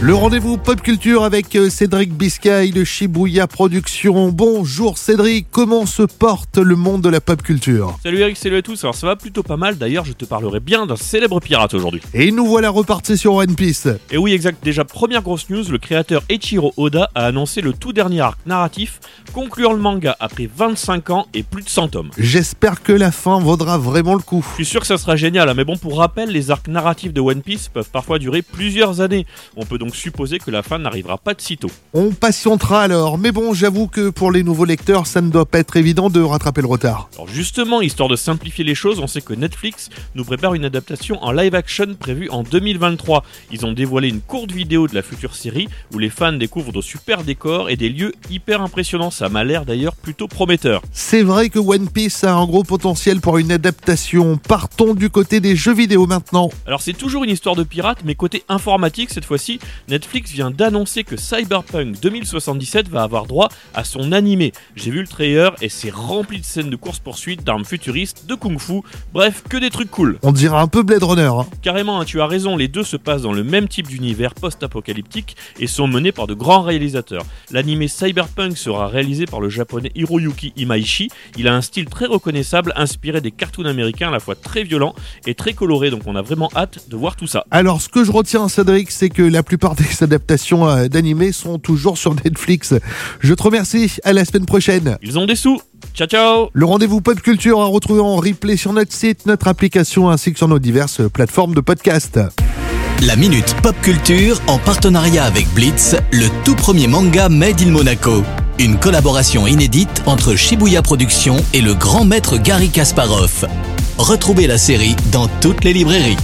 Le rendez-vous pop culture avec euh, Cédric Biscay de Shibuya Productions. Bonjour Cédric, comment se porte le monde de la pop culture? Salut Eric, salut à tous. Alors ça va plutôt pas mal. D'ailleurs, je te parlerai bien d'un célèbre pirate aujourd'hui. Et nous voilà repartis sur One Piece. Et oui, exact. Déjà, première grosse news, le créateur Eiichiro Oda a annoncé le tout dernier arc narratif concluant le manga après 25 ans et plus de 100 tomes. J'espère que la fin vaudra vraiment le coup. Je suis sûr que ça sera génial, hein, mais bon, pour rappel, les arcs narratifs de One Piece peuvent parfois durer plusieurs années. On peut donc supposer que la fin n'arrivera pas de sitôt. On patientera alors, mais bon, j'avoue que pour les nouveaux lecteurs, ça ne doit pas être évident de rattraper le retard. Alors justement, histoire de simplifier les choses, on sait que Netflix nous prépare une adaptation en live action prévue en 2023. Ils ont dévoilé une courte vidéo de la future série où les fans découvrent de super décors et des lieux hyper impressionnants. Ça m'a l'air d'ailleurs plutôt prometteur. C'est vrai que One Piece a un gros potentiel pour une adaptation. Partons du côté des jeux vidéo maintenant. Alors c'est toujours une histoire de pirate, mais côté informatique cette fois-ci, Netflix vient d'annoncer que Cyberpunk 2077 va avoir droit à son animé. J'ai vu le trailer et c'est rempli de scènes de course-poursuite, d'armes futuristes, de kung-fu, bref, que des trucs cool. On dirait un peu Blade Runner. hein. Carrément, hein, tu as raison, les deux se passent dans le même type d'univers post-apocalyptique et sont menés par de grands réalisateurs. L'animé Cyberpunk sera réalisé par le japonais Hiroyuki Imaishi. Il a un style très reconnaissable, inspiré des cartoons américains à la fois très violents et très colorés, donc on a vraiment hâte de voir tout ça. Alors, ce que je retiens, Cédric, c'est que la plupart des adaptations euh, d'animés sont toujours sur Netflix. Je te remercie. À la semaine prochaine. Ils ont des sous Ciao ciao Le rendez-vous pop culture à retrouver en replay sur notre site, notre application ainsi que sur nos diverses plateformes de podcast. La Minute Pop Culture en partenariat avec Blitz, le tout premier manga Made in Monaco. Une collaboration inédite entre Shibuya Productions et le grand maître Gary Kasparov. Retrouvez la série dans toutes les librairies.